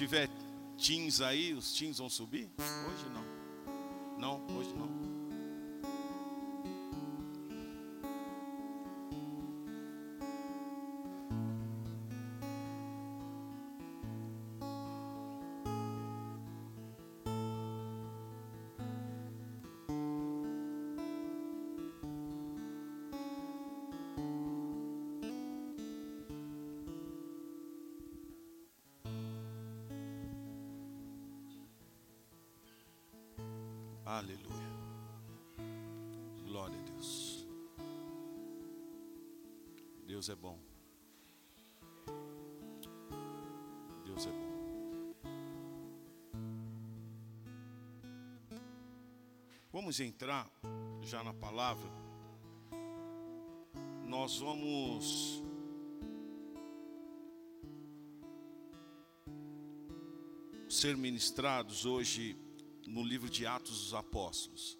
tiver teens aí, os teens vão subir? Hoje não. Não, hoje não. Deus é bom. Deus é bom. Vamos entrar já na palavra. Nós vamos ser ministrados hoje no livro de Atos dos Apóstolos.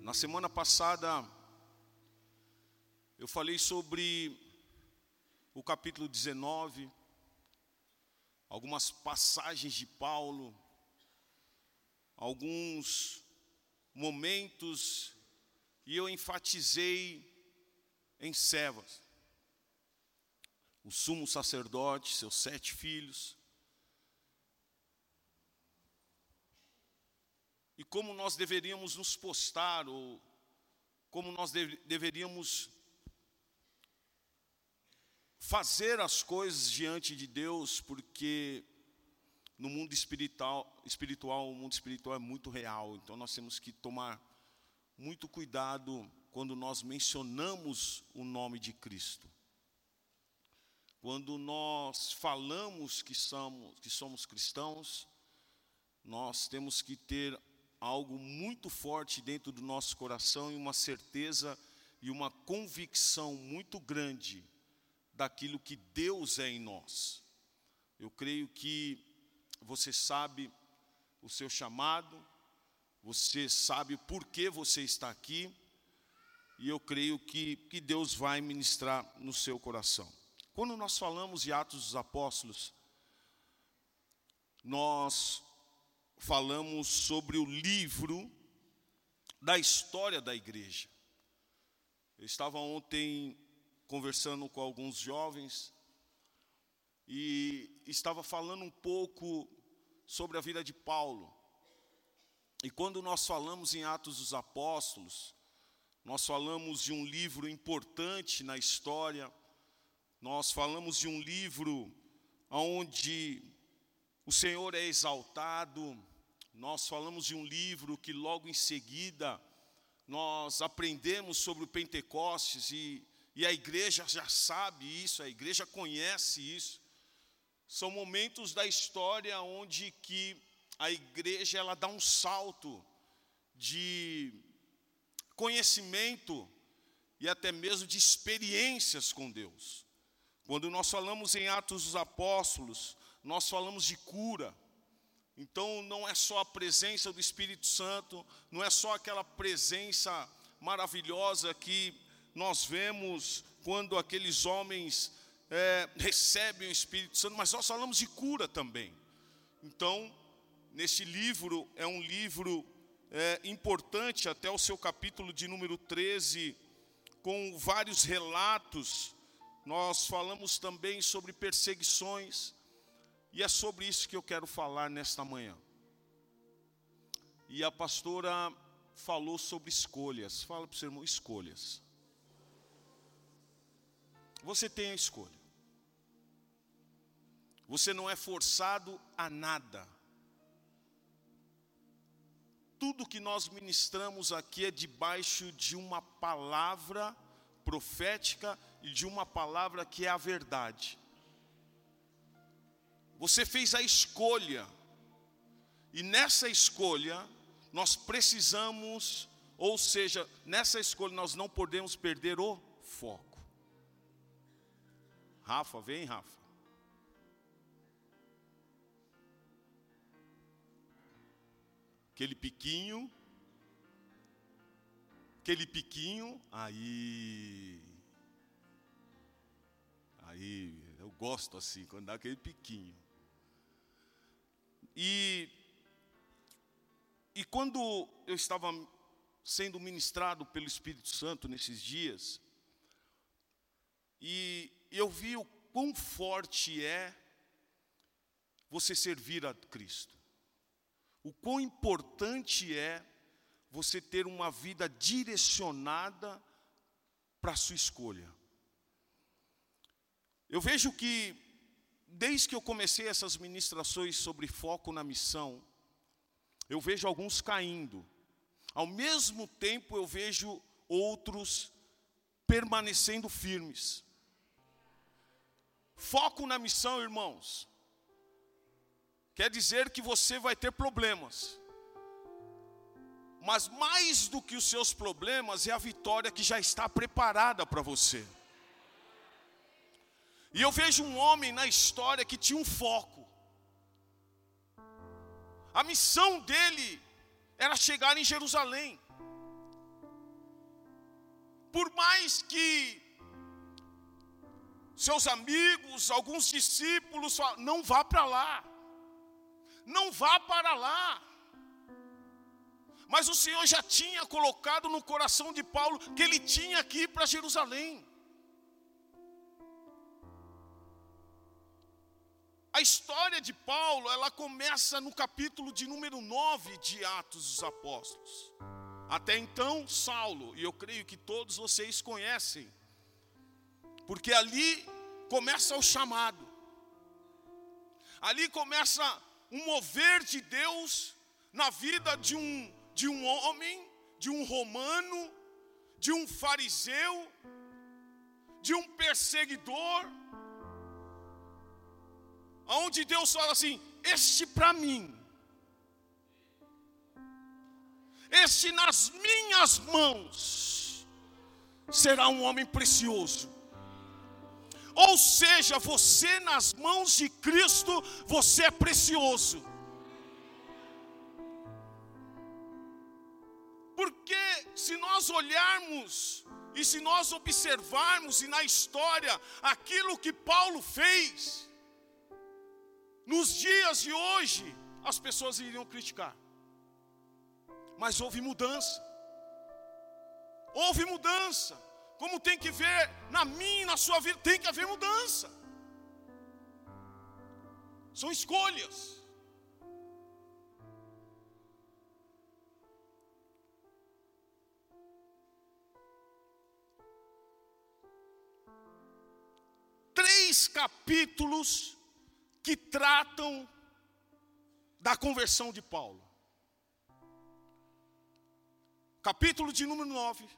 Na semana passada, eu falei sobre o capítulo 19, algumas passagens de Paulo, alguns momentos, e eu enfatizei em Sevas, o sumo sacerdote, seus sete filhos, e como nós deveríamos nos postar, ou como nós deve, deveríamos fazer as coisas diante de Deus, porque no mundo espiritual, espiritual, o mundo espiritual é muito real, então nós temos que tomar muito cuidado quando nós mencionamos o nome de Cristo. Quando nós falamos que somos, que somos cristãos, nós temos que ter algo muito forte dentro do nosso coração e uma certeza e uma convicção muito grande daquilo que Deus é em nós. Eu creio que você sabe o seu chamado, você sabe por que você está aqui, e eu creio que, que Deus vai ministrar no seu coração. Quando nós falamos de Atos dos Apóstolos, nós falamos sobre o livro da história da igreja. Eu estava ontem conversando com alguns jovens e estava falando um pouco sobre a vida de Paulo. E quando nós falamos em Atos dos Apóstolos, nós falamos de um livro importante na história, nós falamos de um livro onde o Senhor é exaltado, nós falamos de um livro que logo em seguida nós aprendemos sobre o Pentecostes e, e a igreja já sabe isso, a igreja conhece isso. São momentos da história onde que a igreja ela dá um salto de conhecimento e até mesmo de experiências com Deus. Quando nós falamos em Atos dos Apóstolos, nós falamos de cura, então não é só a presença do Espírito Santo, não é só aquela presença maravilhosa que nós vemos quando aqueles homens é, recebem o Espírito Santo, mas nós falamos de cura também. Então, nesse livro, é um livro é, importante, até o seu capítulo de número 13, com vários relatos. Nós falamos também sobre perseguições, e é sobre isso que eu quero falar nesta manhã. E a pastora falou sobre escolhas. Fala para o seu irmão, escolhas. Você tem a escolha. Você não é forçado a nada. Tudo que nós ministramos aqui é debaixo de uma palavra profética e de uma palavra que é a verdade. Você fez a escolha. E nessa escolha, nós precisamos, ou seja, nessa escolha nós não podemos perder o foco. Rafa, vem, Rafa. Aquele piquinho. Aquele piquinho. Aí. Aí, eu gosto assim, quando dá aquele piquinho. E, e quando eu estava sendo ministrado pelo Espírito Santo nesses dias, e eu vi o quão forte é você servir a Cristo. O quão importante é você ter uma vida direcionada para a sua escolha. Eu vejo que, desde que eu comecei essas ministrações sobre foco na missão, eu vejo alguns caindo. Ao mesmo tempo, eu vejo outros permanecendo firmes. Foco na missão, irmãos, quer dizer que você vai ter problemas. Mas mais do que os seus problemas é a vitória que já está preparada para você. E eu vejo um homem na história que tinha um foco. A missão dele era chegar em Jerusalém. Por mais que seus amigos, alguns discípulos falam, não vá para lá. Não vá para lá. Mas o Senhor já tinha colocado no coração de Paulo que ele tinha que ir para Jerusalém. A história de Paulo, ela começa no capítulo de número 9 de Atos dos Apóstolos. Até então, Saulo, e eu creio que todos vocês conhecem, porque ali começa o chamado, ali começa um mover de Deus na vida de um de um homem, de um romano, de um fariseu, de um perseguidor, aonde Deus fala assim: Este para mim, este nas minhas mãos, será um homem precioso. Ou seja, você nas mãos de Cristo, você é precioso. Porque se nós olharmos e se nós observarmos e na história aquilo que Paulo fez, nos dias de hoje, as pessoas iriam criticar. Mas houve mudança. Houve mudança. Como tem que ver na minha na sua vida, tem que haver mudança. São escolhas. três capítulos que tratam da conversão de Paulo. Capítulo de número 9,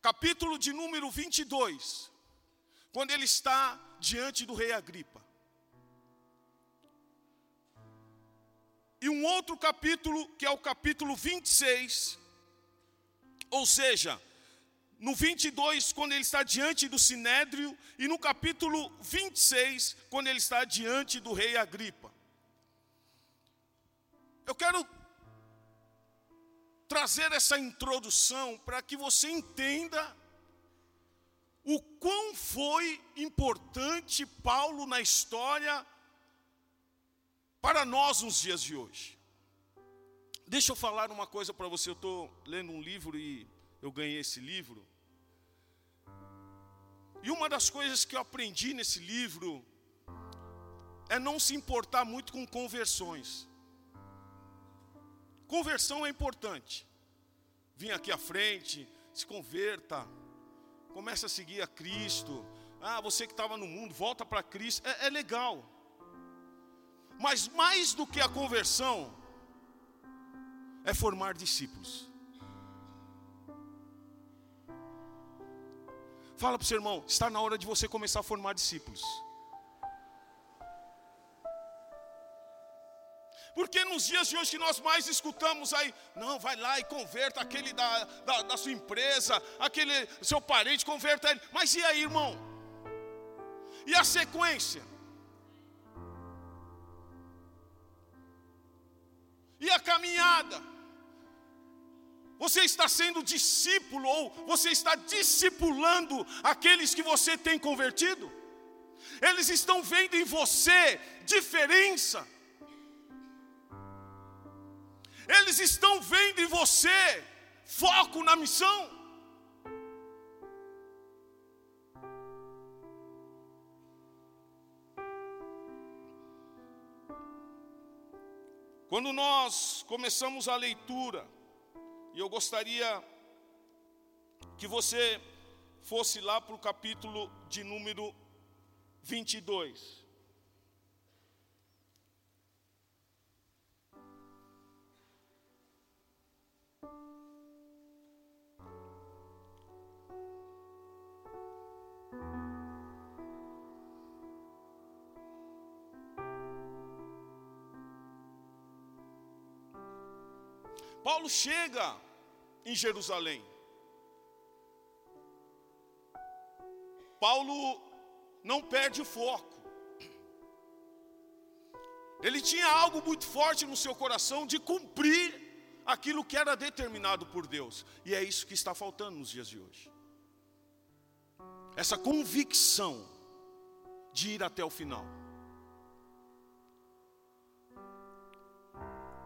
capítulo de número 22, quando ele está diante do rei Agripa. E um outro capítulo, que é o capítulo 26, ou seja, no 22, quando ele está diante do sinédrio, e no capítulo 26, quando ele está diante do rei Agripa. Eu quero trazer essa introdução para que você entenda o quão foi importante Paulo na história para nós nos dias de hoje. Deixa eu falar uma coisa para você. Eu estou lendo um livro e eu ganhei esse livro. E uma das coisas que eu aprendi nesse livro é não se importar muito com conversões. Conversão é importante. Vim aqui à frente, se converta, comece a seguir a Cristo. Ah, você que estava no mundo, volta para Cristo. É, é legal. Mas mais do que a conversão, é formar discípulos. Fala para o seu irmão, está na hora de você começar a formar discípulos. Porque nos dias de hoje que nós mais escutamos aí, não, vai lá e converta aquele da, da, da, sua empresa, aquele seu parente, converta ele. Mas e aí, irmão? E a sequência? E a caminhada? Você está sendo discípulo ou você está discipulando aqueles que você tem convertido? eles estão vendo em você diferença. Eles estão vendo em você foco na missão. Quando nós começamos a leitura, e eu gostaria que você fosse lá para o capítulo de número 22. Paulo chega em Jerusalém. Paulo não perde o foco. Ele tinha algo muito forte no seu coração de cumprir aquilo que era determinado por Deus. E é isso que está faltando nos dias de hoje. Essa convicção de ir até o final.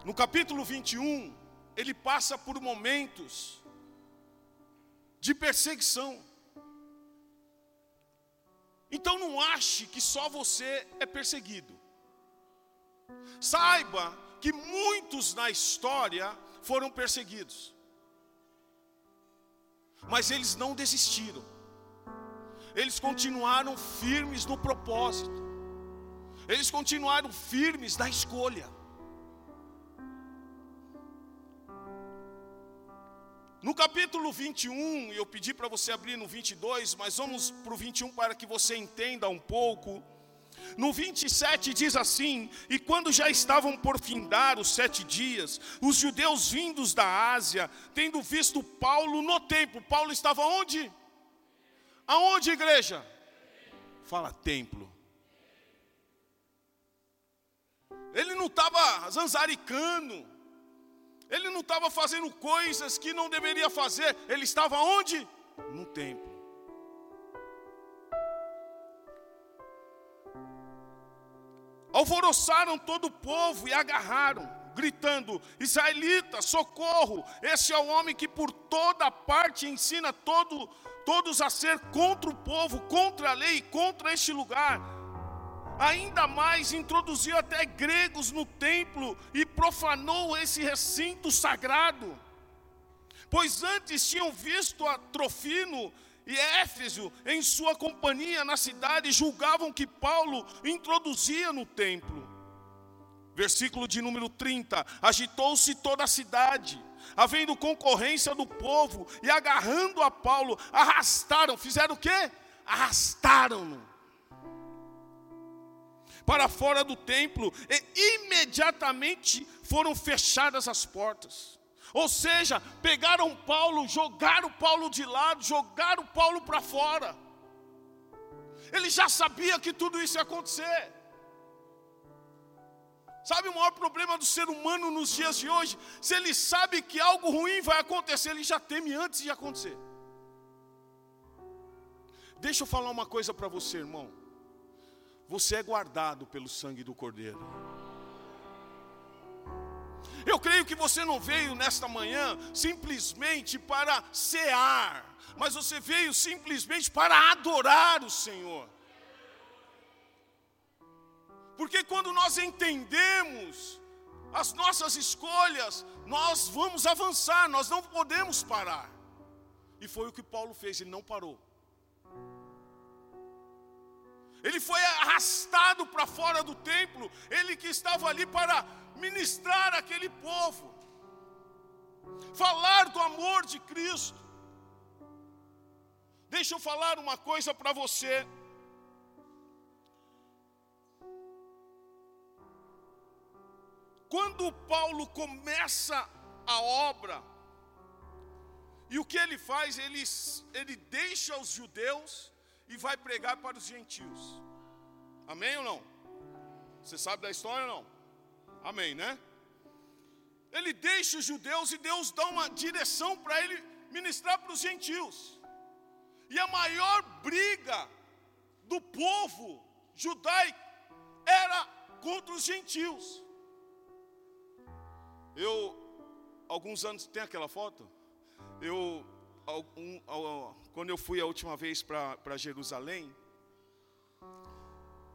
No capítulo 21, ele passa por momentos de perseguição. Então não ache que só você é perseguido. Saiba que muitos na história foram perseguidos. Mas eles não desistiram. Eles continuaram firmes no propósito. Eles continuaram firmes na escolha. No capítulo 21, eu pedi para você abrir no 22, mas vamos para o 21 para que você entenda um pouco. No 27 diz assim: E quando já estavam por findar os sete dias, os judeus vindos da Ásia, tendo visto Paulo no templo, Paulo estava onde? Aonde, igreja? Fala templo. Ele não estava zanzaricando, ele não estava fazendo coisas que não deveria fazer. Ele estava onde? No templo. Alvoroçaram todo o povo e agarraram, gritando: Israelita, socorro! Esse é o homem que por toda parte ensina todo, todos a ser contra o povo, contra a lei, contra este lugar ainda mais introduziu até gregos no templo e profanou esse recinto sagrado. Pois antes tinham visto a Trofino e Éfeso em sua companhia na cidade e julgavam que Paulo introduzia no templo. Versículo de número 30: Agitou-se toda a cidade, havendo concorrência do povo, e agarrando a Paulo, arrastaram, fizeram o quê? Arrastaram-no para fora do templo e imediatamente foram fechadas as portas. Ou seja, pegaram Paulo, jogaram Paulo de lado, jogaram Paulo para fora. Ele já sabia que tudo isso ia acontecer. Sabe o maior problema do ser humano nos dias de hoje? Se ele sabe que algo ruim vai acontecer, ele já teme antes de acontecer. Deixa eu falar uma coisa para você, irmão. Você é guardado pelo sangue do Cordeiro. Eu creio que você não veio nesta manhã simplesmente para cear, mas você veio simplesmente para adorar o Senhor. Porque quando nós entendemos as nossas escolhas, nós vamos avançar, nós não podemos parar. E foi o que Paulo fez, ele não parou. Ele foi arrastado para fora do templo, ele que estava ali para ministrar aquele povo, falar do amor de Cristo. Deixa eu falar uma coisa para você. Quando Paulo começa a obra, e o que ele faz? Ele, ele deixa os judeus e vai pregar para os gentios. Amém ou não? Você sabe da história ou não? Amém, né? Ele deixa os judeus e Deus dá uma direção para ele ministrar para os gentios. E a maior briga do povo judaico era contra os gentios. Eu, alguns anos, tem aquela foto? Eu, algum, quando eu fui a última vez para Jerusalém,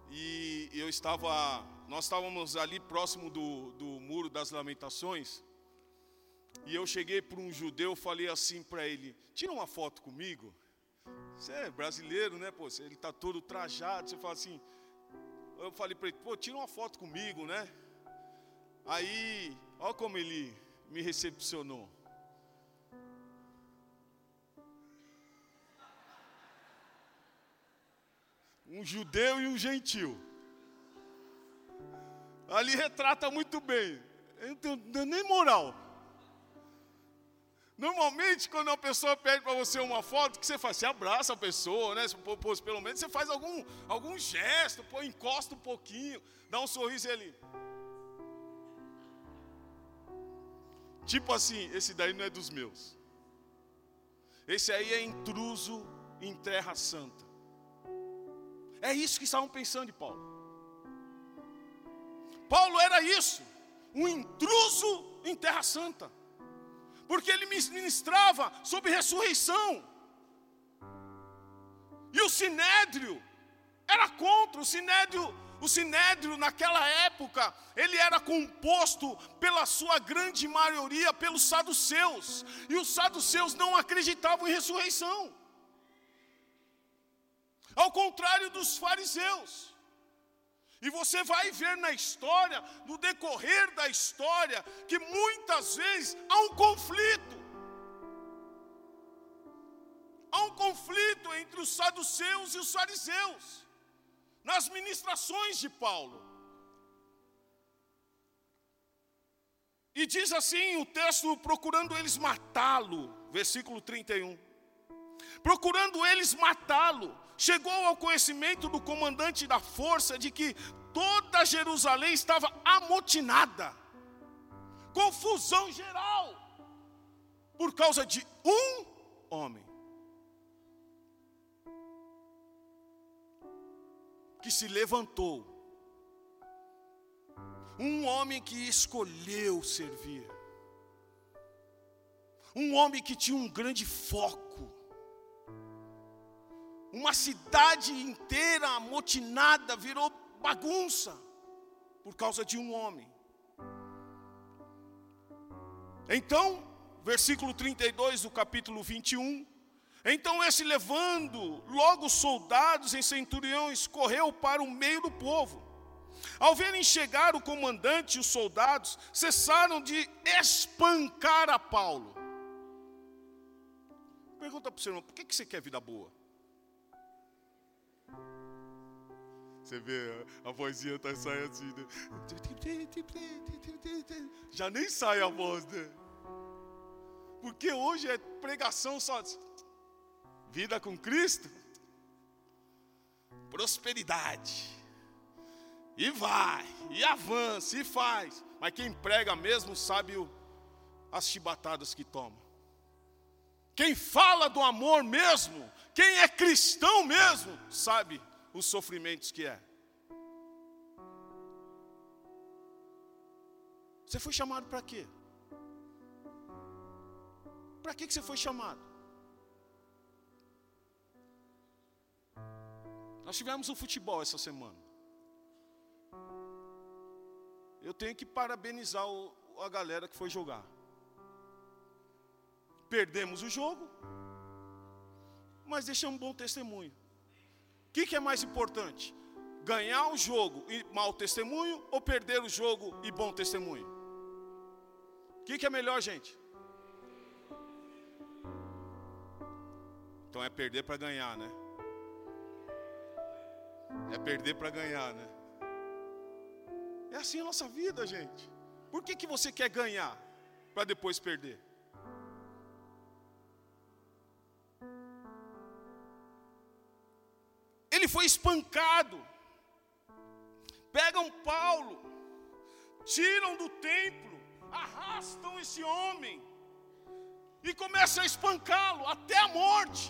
e eu estava, nós estávamos ali próximo do, do Muro das Lamentações, e eu cheguei para um judeu, falei assim para ele: tira uma foto comigo. Você é brasileiro, né? Pô, ele está todo trajado. Você fala assim. Eu falei para ele: pô, tira uma foto comigo, né? Aí, olha como ele me recepcionou. Um judeu e um gentil. Ali retrata muito bem. Eu não tenho nem moral. Normalmente, quando uma pessoa pede para você uma foto, que você faz? Você abraça a pessoa, né? Pelo menos você faz algum, algum gesto, pô, encosta um pouquinho, dá um sorriso ali. Tipo assim, esse daí não é dos meus. Esse aí é intruso em terra santa. É isso que estavam pensando de Paulo. Paulo era isso, um intruso em terra santa porque ele ministrava sobre ressurreição. E o sinédrio era contra, o sinédrio, o sinédrio naquela época, ele era composto pela sua grande maioria pelos saduceus, e os saduceus não acreditavam em ressurreição. Ao contrário dos fariseus. E você vai ver na história, no decorrer da história, que muitas vezes há um conflito. Há um conflito entre os saduceus e os fariseus, nas ministrações de Paulo. E diz assim o texto: procurando eles matá-lo, versículo 31. Procurando eles matá-lo, chegou ao conhecimento do comandante da força de que toda Jerusalém estava amotinada, confusão geral, por causa de um homem. Que se levantou, um homem que escolheu servir, um homem que tinha um grande foco, uma cidade inteira amotinada virou bagunça por causa de um homem. Então, versículo 32 do capítulo 21. Então esse levando logo soldados em centuriões correu para o meio do povo. Ao verem chegar o comandante e os soldados, cessaram de espancar a Paulo. Pergunta para o senhor, por que você quer vida boa? Você vê, a vozinha tá saindo assim, né? Já nem sai a voz, né? Porque hoje é pregação só. Vida com Cristo, prosperidade. E vai, e avança, e faz. Mas quem prega mesmo sabe o, as chibatadas que toma. Quem fala do amor mesmo, quem é cristão mesmo, sabe os sofrimentos que é. Você foi chamado para quê? Para que você foi chamado? Nós tivemos um futebol essa semana. Eu tenho que parabenizar o, a galera que foi jogar. Perdemos o jogo, mas deixamos um bom testemunho que, que é mais importante? Ganhar o jogo e mau testemunho ou perder o jogo e bom testemunho? O que, que é melhor, gente? Então é perder para ganhar, né? É perder para ganhar, né? É assim a nossa vida, gente. Por que, que você quer ganhar para depois perder? Ele foi espancado. Pegam Paulo, tiram do templo, arrastam esse homem e começam a espancá-lo até a morte.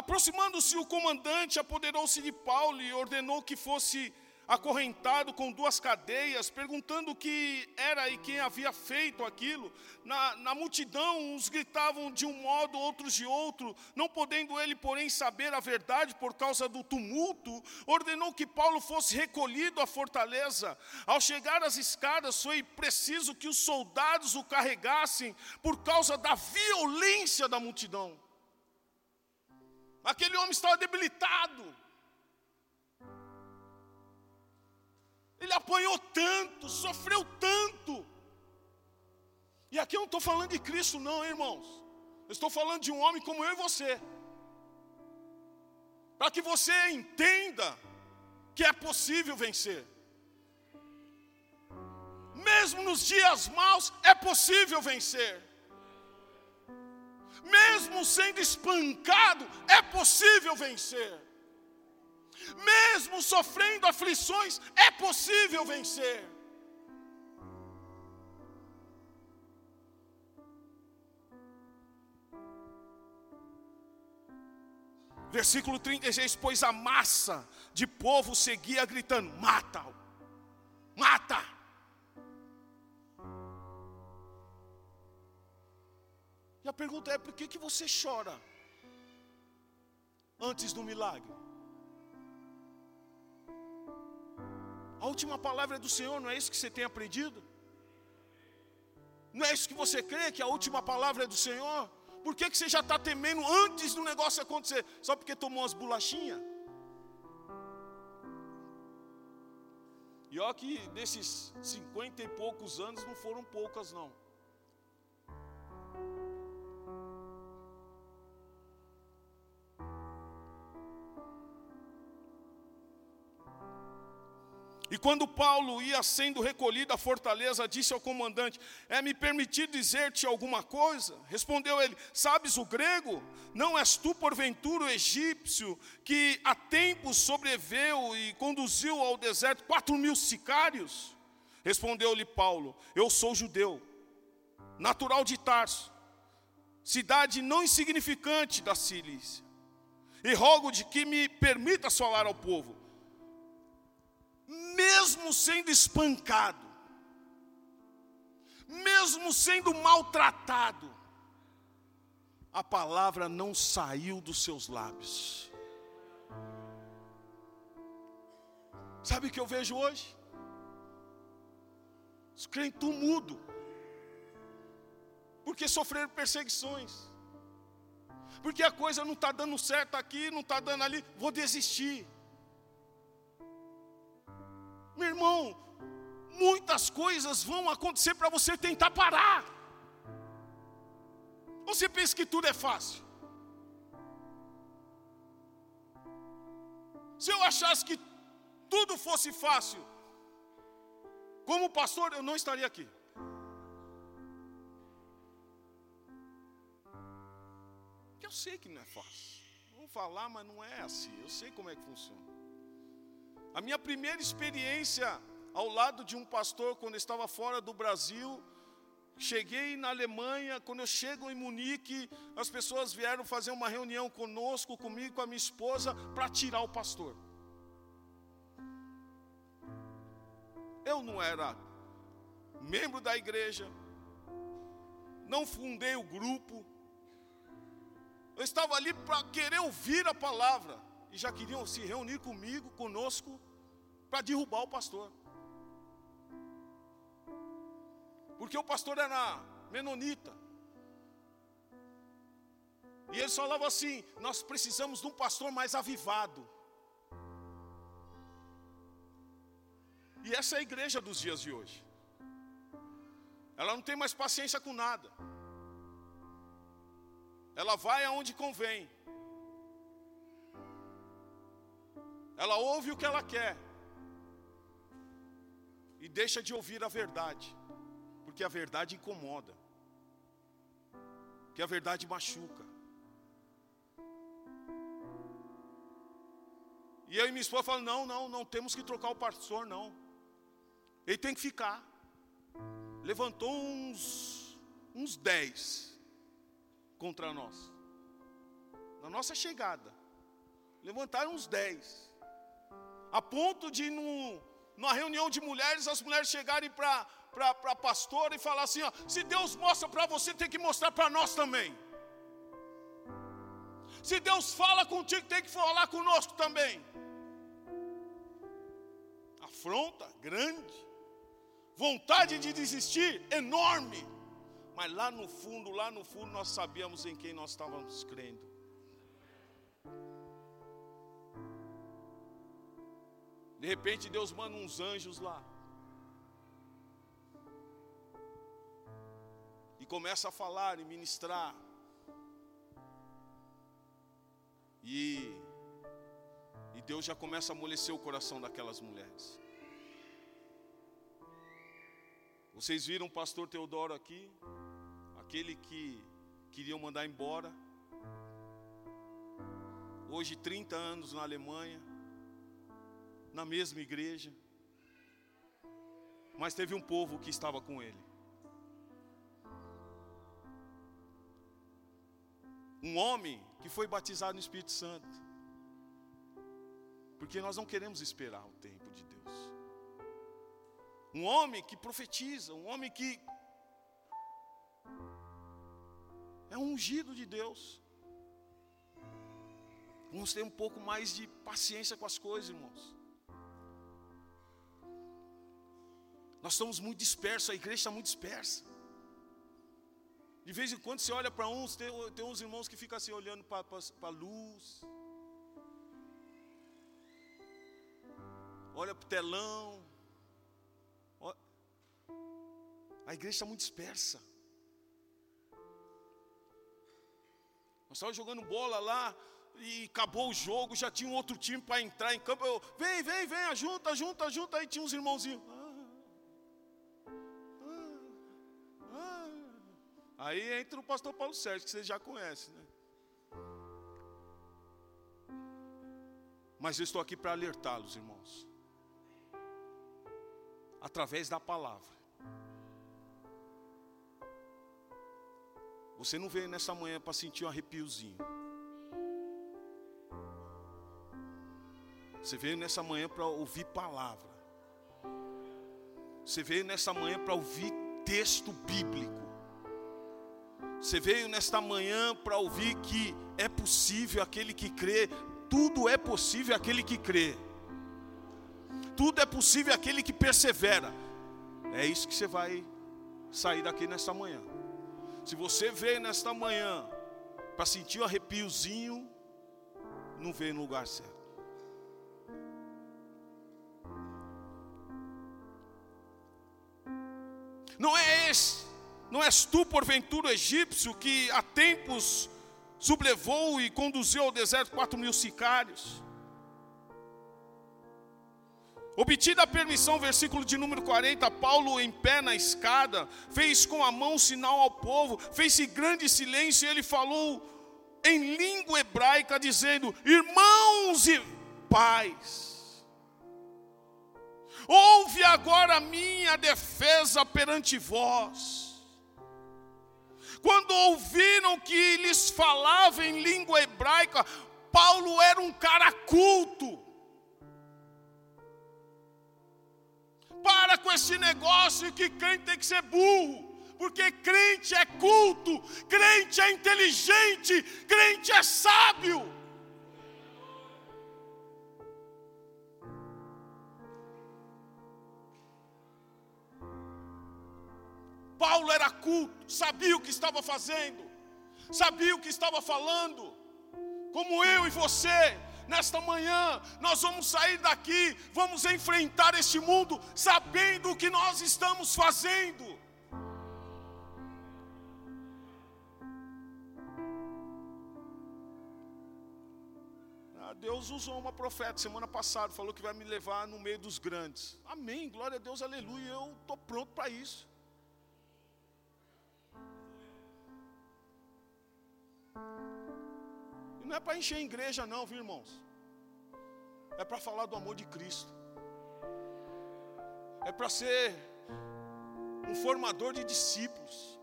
Aproximando-se o comandante, apoderou-se de Paulo e ordenou que fosse acorrentado com duas cadeias, perguntando o que era e quem havia feito aquilo. Na, na, multidão, uns gritavam de um modo, outros de outro, não podendo ele, porém, saber a verdade por causa do tumulto, ordenou que Paulo fosse recolhido à fortaleza. Ao chegar às escadas, foi preciso que os soldados o carregassem por causa da violência da multidão. Aquele homem estava debilitado. Ele apanhou tanto, sofreu tanto. E aqui eu não estou falando de Cristo, não, irmãos. Eu estou falando de um homem como eu e você. Para que você entenda que é possível vencer. Mesmo nos dias maus, é possível vencer. Mesmo sendo espancado, é possível vencer mesmo sofrendo aflições, é possível vencer. Versículo 36: Pois a massa de povo seguia gritando: mata-o, mata. E a pergunta é: por que, que você chora antes do milagre? A última palavra é do Senhor, não é isso que você tem aprendido? Não é isso que você crê, que a última palavra é do Senhor? Por que, que você já está temendo antes do negócio acontecer? Só porque tomou as bolachinhas? E olha que desses cinquenta e poucos anos não foram poucas, não. E quando Paulo ia sendo recolhido à fortaleza, disse ao comandante: É me permitido dizer-te alguma coisa? Respondeu ele: Sabes o grego? Não és tu, porventura, o egípcio, que há tempos sobreveu e conduziu ao deserto quatro mil sicários? Respondeu-lhe Paulo: Eu sou judeu, natural de Tarso, cidade não insignificante da Cilícia, e rogo de que me permitas falar ao povo mesmo sendo espancado, mesmo sendo maltratado, a palavra não saiu dos seus lábios. Sabe o que eu vejo hoje? Os crentes mudo, porque sofreram perseguições, porque a coisa não está dando certo aqui, não está dando ali, vou desistir. Meu irmão, muitas coisas vão acontecer para você tentar parar. Você pensa que tudo é fácil? Se eu achasse que tudo fosse fácil, como pastor, eu não estaria aqui. Eu sei que não é fácil. Vamos falar, mas não é assim. Eu sei como é que funciona. A minha primeira experiência ao lado de um pastor, quando eu estava fora do Brasil, cheguei na Alemanha, quando eu chego em Munique, as pessoas vieram fazer uma reunião conosco, comigo, com a minha esposa, para tirar o pastor. Eu não era membro da igreja, não fundei o grupo, eu estava ali para querer ouvir a palavra e já queriam se reunir comigo, conosco, para derrubar o pastor. Porque o pastor era menonita. E eles falavam assim: nós precisamos de um pastor mais avivado. E essa é a igreja dos dias de hoje. Ela não tem mais paciência com nada. Ela vai aonde convém. Ela ouve o que ela quer. E deixa de ouvir a verdade. Porque a verdade incomoda. Que a verdade machuca. E e minha esposa falam: não, não, não temos que trocar o pastor, não. Ele tem que ficar. Levantou uns, uns dez contra nós. na nossa chegada, levantaram uns dez. A ponto de, num, numa reunião de mulheres, as mulheres chegarem para a pastora e falar assim: ó, se Deus mostra para você, tem que mostrar para nós também. Se Deus fala contigo, tem que falar conosco também. Afronta grande, vontade de desistir enorme. Mas lá no fundo, lá no fundo, nós sabíamos em quem nós estávamos crendo. De repente Deus manda uns anjos lá. E começa a falar e ministrar. E, e Deus já começa a amolecer o coração daquelas mulheres. Vocês viram o pastor Teodoro aqui? Aquele que queriam mandar embora. Hoje, 30 anos na Alemanha, na mesma igreja. Mas teve um povo que estava com ele. Um homem que foi batizado no Espírito Santo. Porque nós não queremos esperar o tempo de Deus. Um homem que profetiza, um homem que é um ungido de Deus. Vamos ter um pouco mais de paciência com as coisas, irmãos. Nós estamos muito dispersos, a igreja está muito dispersa. De vez em quando você olha para uns, tem, tem uns irmãos que ficam assim olhando para a luz. Olha para o telão. A igreja está muito dispersa. Nós estávamos jogando bola lá e acabou o jogo, já tinha um outro time para entrar em campo. Eu, vem, vem, vem, junta, junta, junta. Aí tinha uns irmãozinhos. Aí entra o pastor Paulo Sérgio, que vocês já conhecem, né? Mas eu estou aqui para alertá-los, irmãos. Através da palavra. Você não veio nessa manhã para sentir um arrepiozinho. Você veio nessa manhã para ouvir palavra. Você veio nessa manhã para ouvir texto bíblico. Você veio nesta manhã para ouvir que é possível aquele que crê, tudo é possível aquele que crê, tudo é possível aquele que persevera. É isso que você vai sair daqui nesta manhã. Se você veio nesta manhã para sentir um arrepiozinho, não veio no lugar certo. Não é esse não és tu, porventura, o egípcio que há tempos sublevou e conduziu ao deserto quatro mil sicários? Obtida a permissão, versículo de número 40, Paulo em pé na escada, fez com a mão sinal ao povo, fez-se grande silêncio e ele falou em língua hebraica, dizendo: Irmãos e pais, ouve agora a minha defesa perante vós. Quando ouviram que lhes falava em língua hebraica, Paulo era um cara culto. Para com esse negócio que crente tem que ser burro, porque crente é culto, crente é inteligente, crente é sábio. Culto, sabia o que estava fazendo, sabia o que estava falando. Como eu e você, nesta manhã, nós vamos sair daqui, vamos enfrentar este mundo sabendo o que nós estamos fazendo. Ah, Deus usou uma profeta semana passada, falou que vai me levar no meio dos grandes. Amém, glória a Deus, aleluia. Eu estou pronto para isso. E não é para encher a igreja, não, viu, irmãos? É para falar do amor de Cristo. É para ser um formador de discípulos.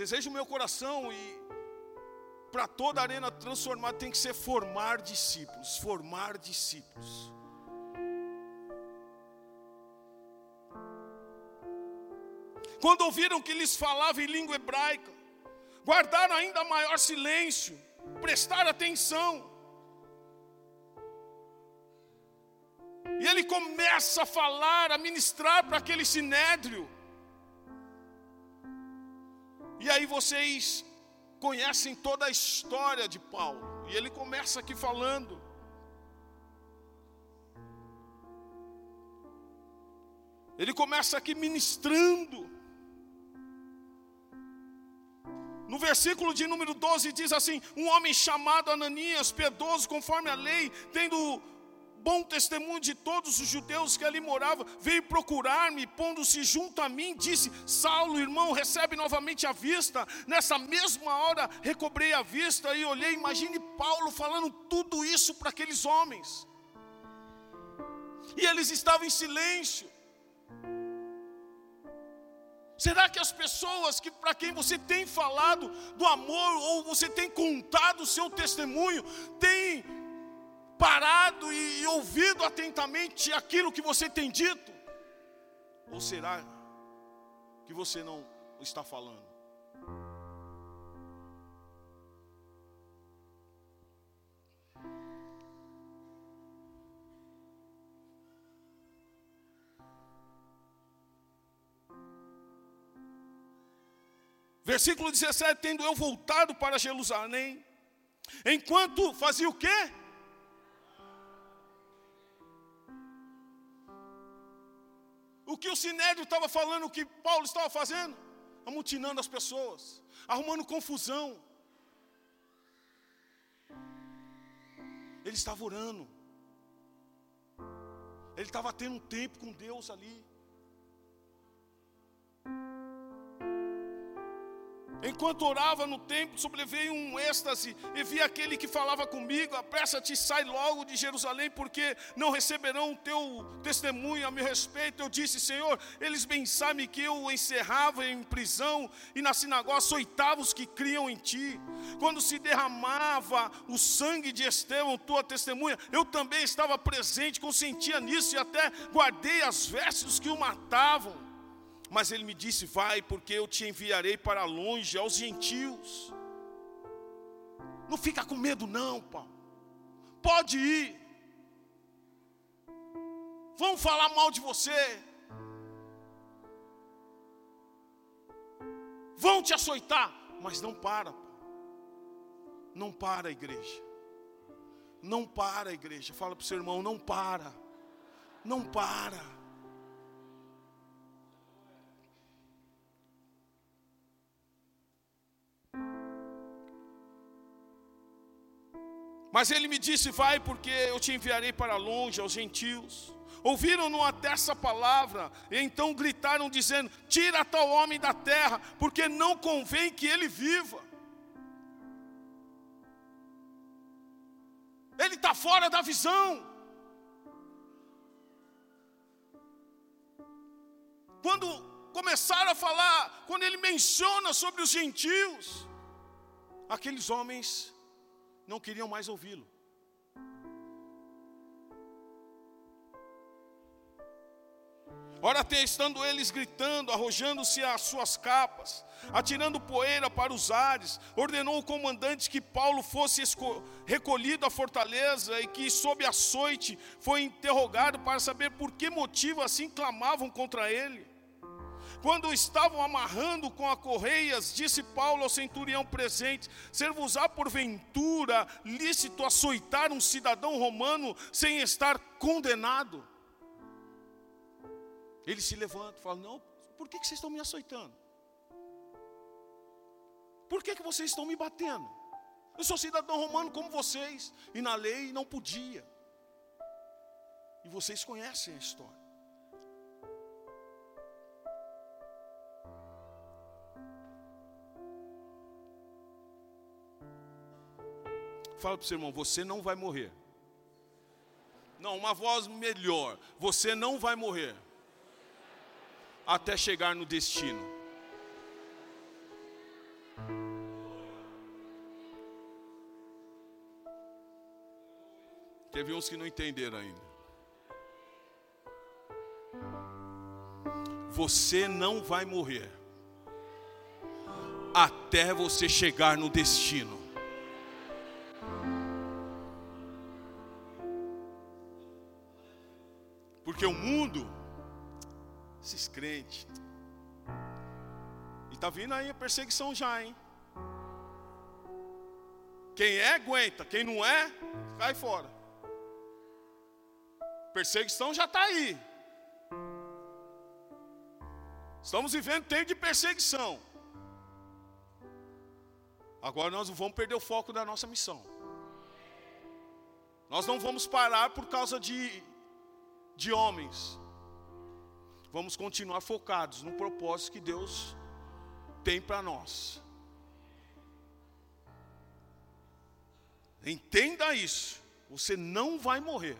desejo do meu coração e para toda a arena transformada tem que ser formar discípulos, formar discípulos. Quando ouviram que lhes falava em língua hebraica, guardaram ainda maior silêncio, prestaram atenção. E ele começa a falar, a ministrar para aquele sinédrio. E aí vocês conhecem toda a história de Paulo. E ele começa aqui falando. Ele começa aqui ministrando. No versículo de número 12 diz assim: Um homem chamado Ananias, piedoso conforme a lei, tendo bom testemunho de todos os judeus que ali moravam, veio procurar-me, pondo-se junto a mim, disse: Saulo, irmão, recebe novamente a vista. Nessa mesma hora recobrei a vista e olhei. Imagine Paulo falando tudo isso para aqueles homens, e eles estavam em silêncio. Será que as pessoas que para quem você tem falado do amor ou você tem contado o seu testemunho, têm parado e, e ouvido atentamente aquilo que você tem dito? Ou será que você não está falando? Versículo 17: Tendo eu voltado para Jerusalém, enquanto fazia o quê? O que o Sinédrio estava falando, o que Paulo estava fazendo? Amutinando as pessoas, arrumando confusão. Ele estava orando, ele estava tendo um tempo com Deus ali. Enquanto orava no templo, sobreveio um êxtase e vi aquele que falava comigo: apressa-te, sai logo de Jerusalém, porque não receberão o teu testemunho a meu respeito. Eu disse: Senhor, eles bem sabem que eu encerrava em prisão e na sinagoga açoitava os que criam em ti. Quando se derramava o sangue de Estevão, tua testemunha, eu também estava presente, consentia nisso e até guardei as vestes que o matavam. Mas ele me disse: Vai, porque eu te enviarei para longe, aos gentios. Não fica com medo, não, Paulo. Pode ir. Vão falar mal de você. Vão te açoitar. Mas não para. Não para, igreja. Não para, igreja. Fala para o seu irmão: não para. Não para. Mas ele me disse: Vai, porque eu te enviarei para longe, aos gentios. Ouviram-no até essa palavra, e então gritaram, dizendo: Tira tal homem da terra, porque não convém que ele viva. Ele está fora da visão. Quando começaram a falar, quando ele menciona sobre os gentios, aqueles homens não queriam mais ouvi-lo. Ora, estando eles gritando, arrojando-se as suas capas, atirando poeira para os ares, ordenou o comandante que Paulo fosse recolhido à fortaleza e que, sob açoite, foi interrogado para saber por que motivo assim clamavam contra ele. Quando estavam amarrando com a correias, disse Paulo ao centurião presente: Ser-vos-á porventura lícito açoitar um cidadão romano sem estar condenado? Ele se levanta e fala: Não, por que, que vocês estão me açoitando? Por que, que vocês estão me batendo? Eu sou cidadão romano como vocês, e na lei não podia. E vocês conhecem a história. Fala para o seu irmão, você não vai morrer. Não, uma voz melhor, você não vai morrer. Até chegar no destino. Teve uns que não entenderam ainda. Você não vai morrer até você chegar no destino. Porque o mundo, esses crentes, e tá vindo aí a perseguição já, hein? Quem é, aguenta. Quem não é, cai fora. Perseguição já está aí. Estamos vivendo tempo de perseguição. Agora nós não vamos perder o foco da nossa missão. Nós não vamos parar por causa de, de homens. Vamos continuar focados no propósito que Deus tem para nós. Entenda isso. Você não vai morrer.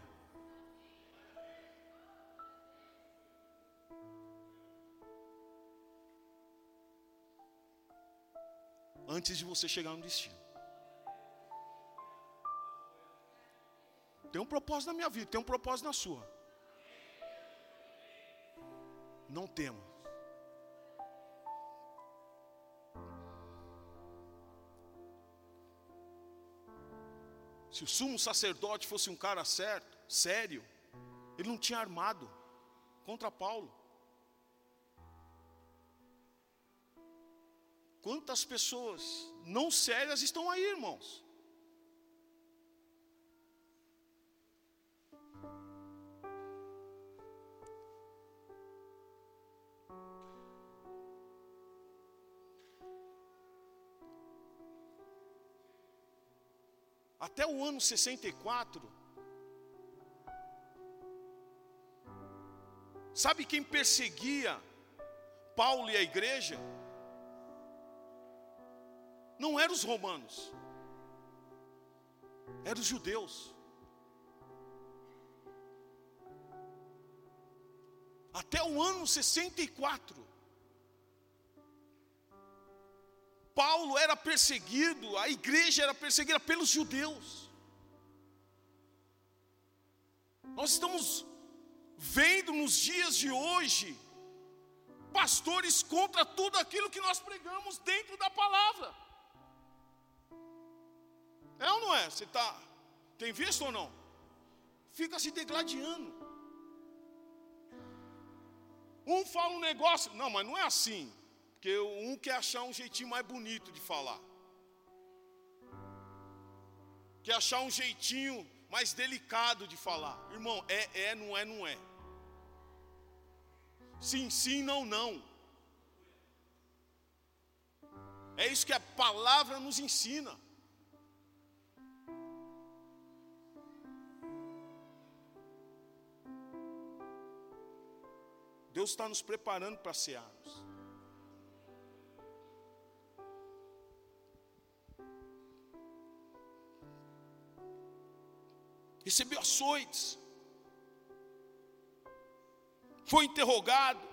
Antes de você chegar no destino. Tem um propósito na minha vida, tem um propósito na sua. Não tema. Se o sumo sacerdote fosse um cara certo, sério, ele não tinha armado contra Paulo. Quantas pessoas não sérias estão aí, irmãos? Até o ano 64, sabe quem perseguia Paulo e a igreja? Não eram os romanos, eram os judeus. Até o ano 64, Paulo era perseguido, a igreja era perseguida pelos judeus. Nós estamos vendo nos dias de hoje pastores contra tudo aquilo que nós pregamos dentro da palavra. É ou não é? Você tá, tem visto ou não? Fica se degladiando. Um fala um negócio, não, mas não é assim. Porque um quer achar um jeitinho mais bonito de falar. Quer achar um jeitinho mais delicado de falar. Irmão, é, é, não é, não é. Sim, sim, não, não. É isso que a palavra nos ensina. Deus está nos preparando para cearmos. Recebeu açoites, foi interrogado.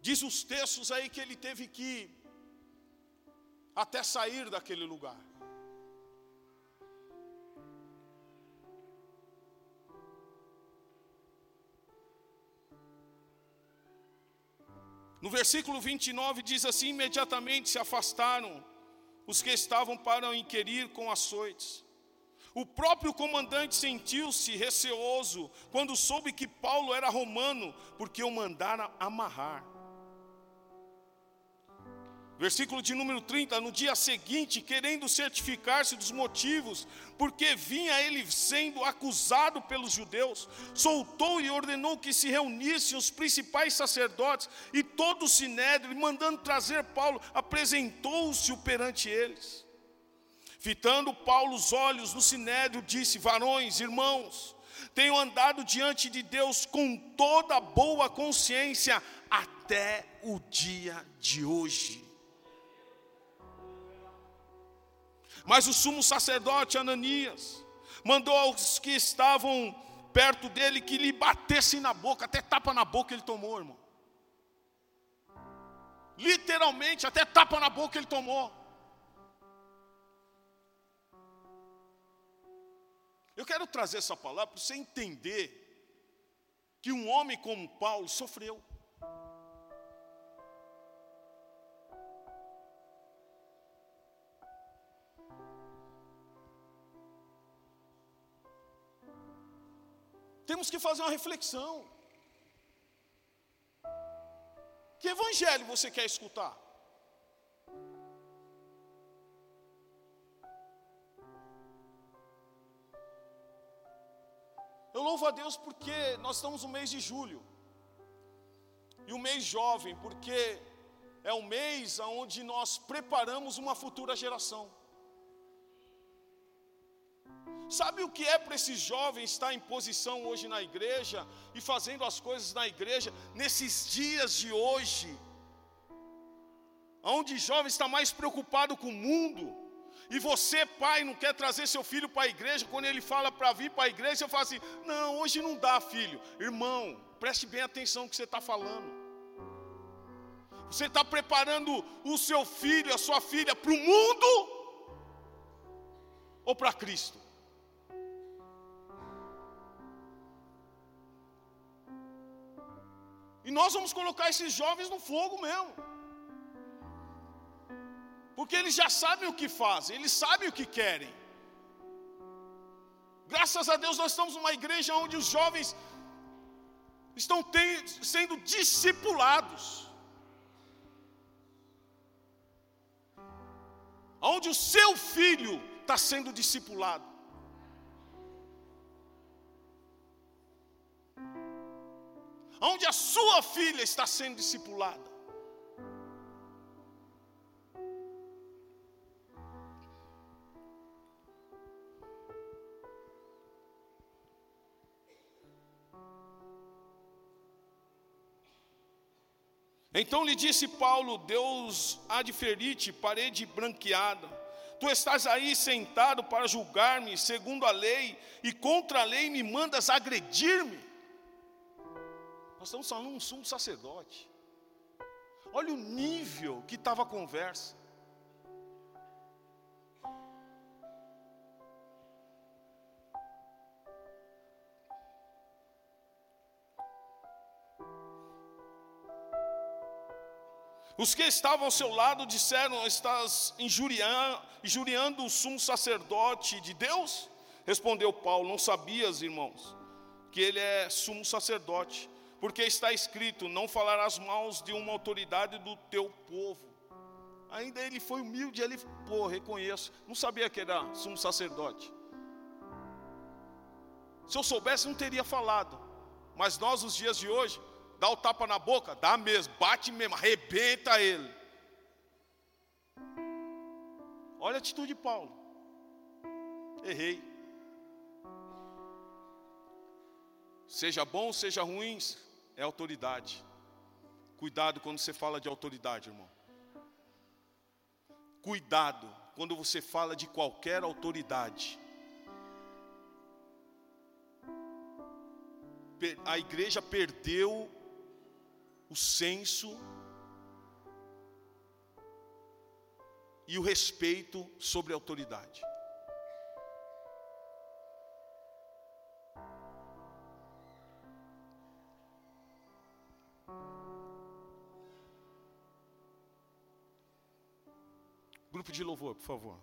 Diz os textos aí que ele teve que até sair daquele lugar. No versículo 29 diz assim: imediatamente se afastaram os que estavam para inquirir com açoites. O próprio comandante sentiu-se receoso quando soube que Paulo era romano, porque o mandara amarrar. Versículo de número 30, no dia seguinte, querendo certificar-se dos motivos, porque vinha ele sendo acusado pelos judeus, soltou e ordenou que se reunissem os principais sacerdotes e todo o sinédrio, mandando trazer Paulo, apresentou-se perante eles. Fitando Paulo os olhos no sinédrio, disse: Varões, irmãos, tenho andado diante de Deus com toda boa consciência até o dia de hoje. Mas o sumo sacerdote Ananias mandou aos que estavam perto dele que lhe batessem na boca, até tapa na boca ele tomou, irmão. Literalmente, até tapa na boca ele tomou. Eu quero trazer essa palavra para você entender que um homem como Paulo sofreu. Temos que fazer uma reflexão. Que evangelho você quer escutar? Eu louvo a Deus porque nós estamos no mês de julho. E o mês jovem, porque é o mês onde nós preparamos uma futura geração. Sabe o que é para esses jovens estar em posição hoje na igreja e fazendo as coisas na igreja nesses dias de hoje? Onde jovem está mais preocupado com o mundo, e você, pai, não quer trazer seu filho para a igreja, quando ele fala para vir para a igreja, eu falo assim: não, hoje não dá, filho. Irmão, preste bem atenção no que você está falando. Você está preparando o seu filho, a sua filha, para o mundo ou para Cristo? E nós vamos colocar esses jovens no fogo mesmo. Porque eles já sabem o que fazem, eles sabem o que querem. Graças a Deus nós estamos numa igreja onde os jovens estão sendo discipulados. Onde o seu filho está sendo discipulado. Onde a sua filha está sendo discipulada. Então lhe disse Paulo: Deus há de ferir-te, parede branqueada. Tu estás aí sentado para julgar-me segundo a lei, e contra a lei me mandas agredir-me. Nós estamos falando um sumo sacerdote. Olha o nível que estava a conversa. Os que estavam ao seu lado disseram: Estás injuriando, injuriando o sumo sacerdote de Deus? Respondeu Paulo: Não sabias, irmãos, que ele é sumo sacerdote porque está escrito: não falarás mal de uma autoridade do teu povo. Ainda ele foi humilde, ele, pô, reconheço, não sabia que era sumo sacerdote. Se eu soubesse, não teria falado. Mas nós, nos dias de hoje, dá o tapa na boca, dá mesmo, bate mesmo, arrebenta ele. Olha a atitude de Paulo. Errei. Seja bom, seja ruim, é autoridade. Cuidado quando você fala de autoridade, irmão. Cuidado quando você fala de qualquer autoridade. A igreja perdeu o senso e o respeito sobre a autoridade. Grupo de louvor, por favor.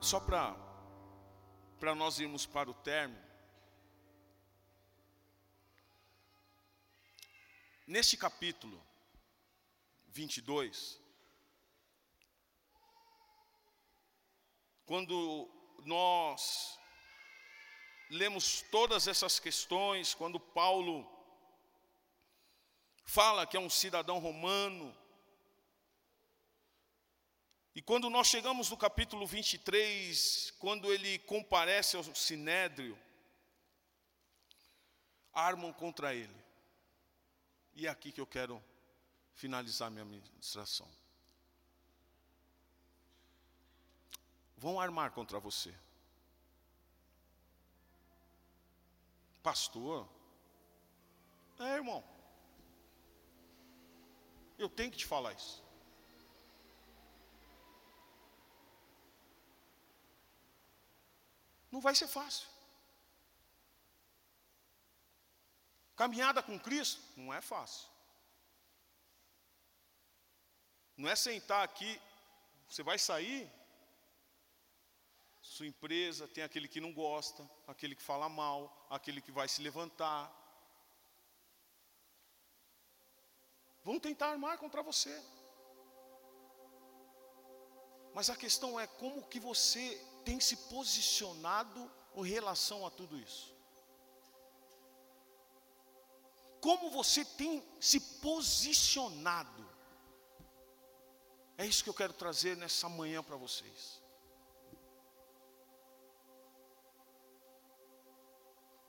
Só para para nós irmos para o término. Neste capítulo 22, quando nós lemos todas essas questões, quando Paulo fala que é um cidadão romano, e quando nós chegamos no capítulo 23, quando ele comparece ao sinédrio, armam contra ele. E é aqui que eu quero finalizar minha ministração. Vão armar contra você. Pastor, é irmão, eu tenho que te falar isso. Não vai ser fácil. Caminhada com Cristo não é fácil. Não é sentar aqui, você vai sair, sua empresa tem aquele que não gosta, aquele que fala mal, aquele que vai se levantar. Vão tentar armar contra você. Mas a questão é como que você tem se posicionado em relação a tudo isso. Como você tem se posicionado. É isso que eu quero trazer nessa manhã para vocês.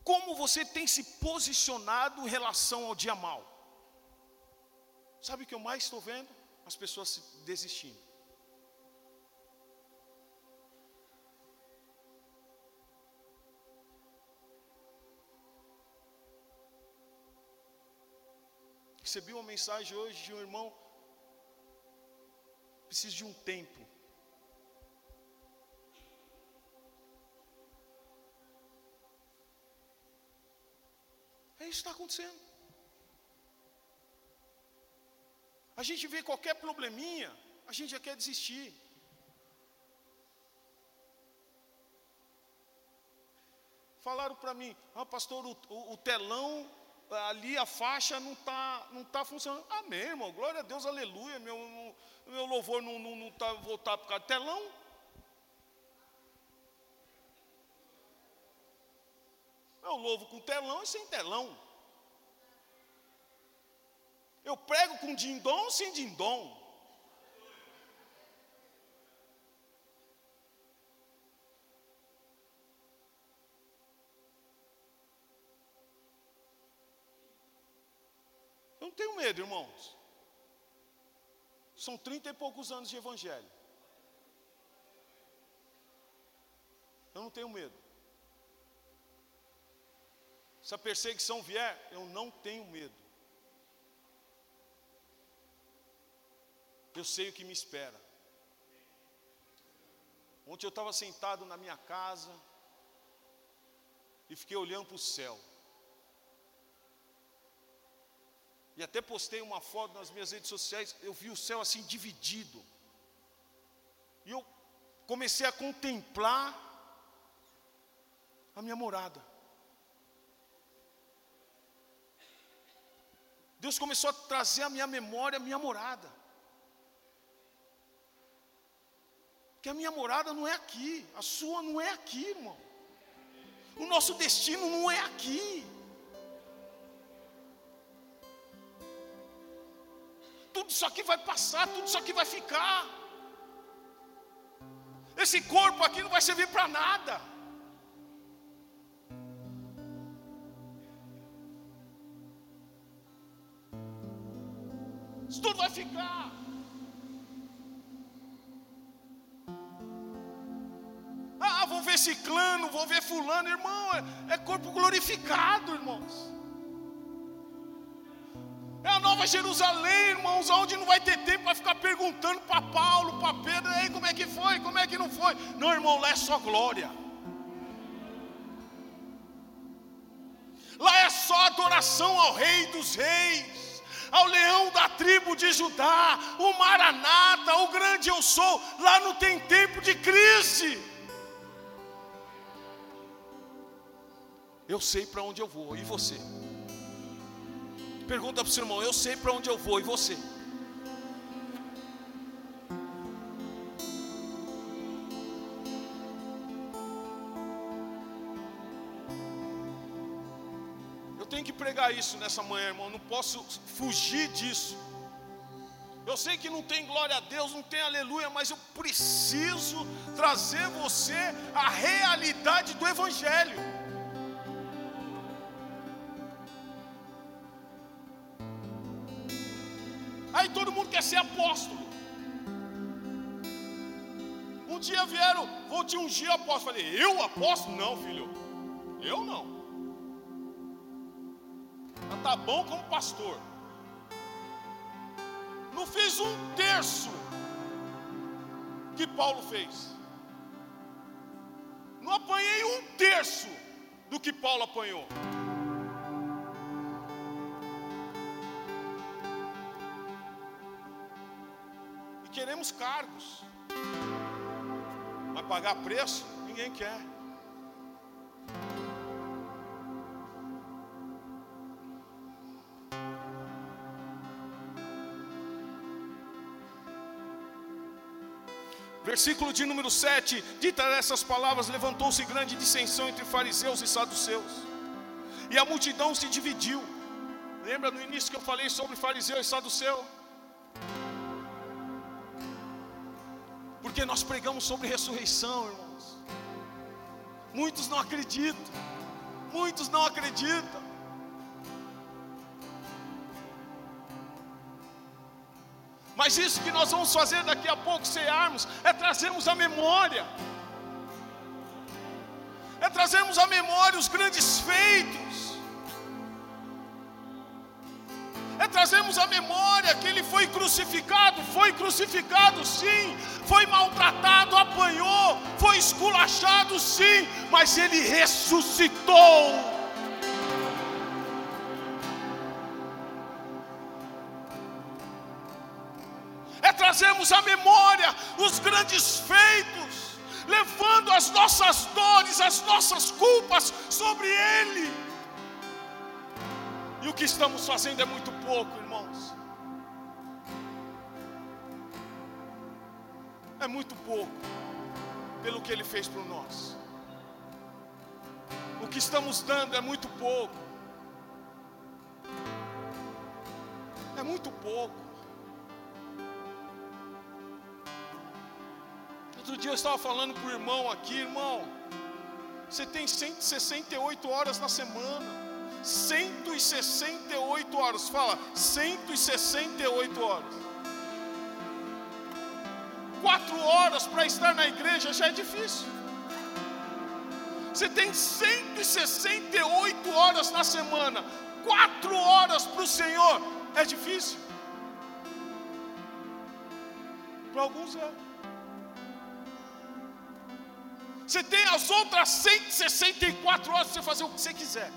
Como você tem se posicionado em relação ao dia mal? Sabe o que eu mais estou vendo? As pessoas desistindo. Recebi uma mensagem hoje de um irmão. Preciso de um tempo. É isso que está acontecendo. A gente vê qualquer probleminha, a gente já quer desistir. Falaram para mim, ah, pastor, o, o, o telão ali a faixa não está não tá funcionando. Amém, irmão. Glória a Deus, aleluia. Meu, meu louvor não está não, não tá voltado por causa do telão. Eu louvo com telão e sem telão. Eu prego com dindom sem dindom. Eu não tenho medo, irmãos. São trinta e poucos anos de evangelho. Eu não tenho medo. Se a perseguição vier, eu não tenho medo. Eu sei o que me espera. Ontem eu estava sentado na minha casa e fiquei olhando para o céu. E até postei uma foto nas minhas redes sociais, eu vi o céu assim dividido. E eu comecei a contemplar a minha morada. Deus começou a trazer à minha memória a minha morada. Que a minha morada não é aqui, a sua não é aqui, irmão. O nosso destino não é aqui. tudo isso aqui vai passar, tudo isso aqui vai ficar. Esse corpo aqui não vai servir para nada. Isso tudo vai ficar. Ah, vou ver ciclano, vou ver fulano, irmão, é, é corpo glorificado, irmãos. É a nova Jerusalém, irmãos, onde não vai ter tempo para ficar perguntando para Paulo, para Pedro, aí como é que foi, como é que não foi. Não, irmão, lá é só glória. Lá é só adoração ao Rei dos Reis, ao leão da tribo de Judá, o Maranata, o grande eu sou. Lá não tem tempo de crise. Eu sei para onde eu vou, e você? Pergunta para o seu irmão: Eu sei para onde eu vou, e você? Pregar isso nessa manhã, irmão. Não posso fugir disso. Eu sei que não tem glória a Deus, não tem aleluia, mas eu preciso trazer você a realidade do Evangelho. Aí todo mundo quer ser apóstolo. Um dia vieram, vou te ungir apóstolo. Falei, eu apóstolo? Não, filho. Eu não. Mas tá bom como pastor. Não fiz um terço que Paulo fez. Não apanhei um terço do que Paulo apanhou. E queremos cargos. Mas pagar preço, ninguém quer. Versículo de número 7: Dita essas palavras, levantou-se grande dissensão entre fariseus e saduceus, e a multidão se dividiu. Lembra no início que eu falei sobre fariseu e saduceu? Porque nós pregamos sobre ressurreição, irmãos. Muitos não acreditam, muitos não acreditam. Mas isso que nós vamos fazer daqui a pouco, cearmos, é trazermos a memória, é trazermos a memória os grandes feitos, é trazermos a memória que ele foi crucificado, foi crucificado sim, foi maltratado, apanhou, foi esculachado sim, mas ele ressuscitou. Trazemos à memória os grandes feitos, levando as nossas dores, as nossas culpas sobre Ele. E o que estamos fazendo é muito pouco, irmãos. É muito pouco pelo que Ele fez por nós. O que estamos dando é muito pouco. É muito pouco. Outro dia eu estava falando para o irmão aqui, irmão. Você tem 168 horas na semana. 168 horas. Fala, 168 horas. Quatro horas para estar na igreja já é difícil. Você tem 168 horas na semana. Quatro horas para o Senhor é difícil. Para alguns é. Você tem as outras 164 horas para você fazer o que você quiser.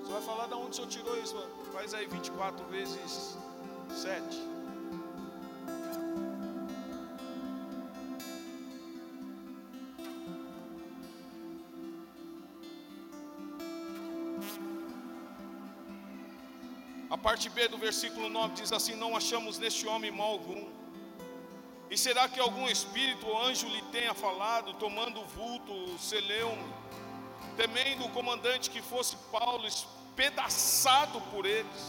Você vai falar de onde o senhor tirou isso? Faz aí 24 vezes 7. Parte B do versículo 9 diz assim: Não achamos neste homem mal algum. E será que algum espírito ou anjo lhe tenha falado, tomando o vulto, seleu-me, temendo o comandante que fosse Paulo, espedaçado por eles?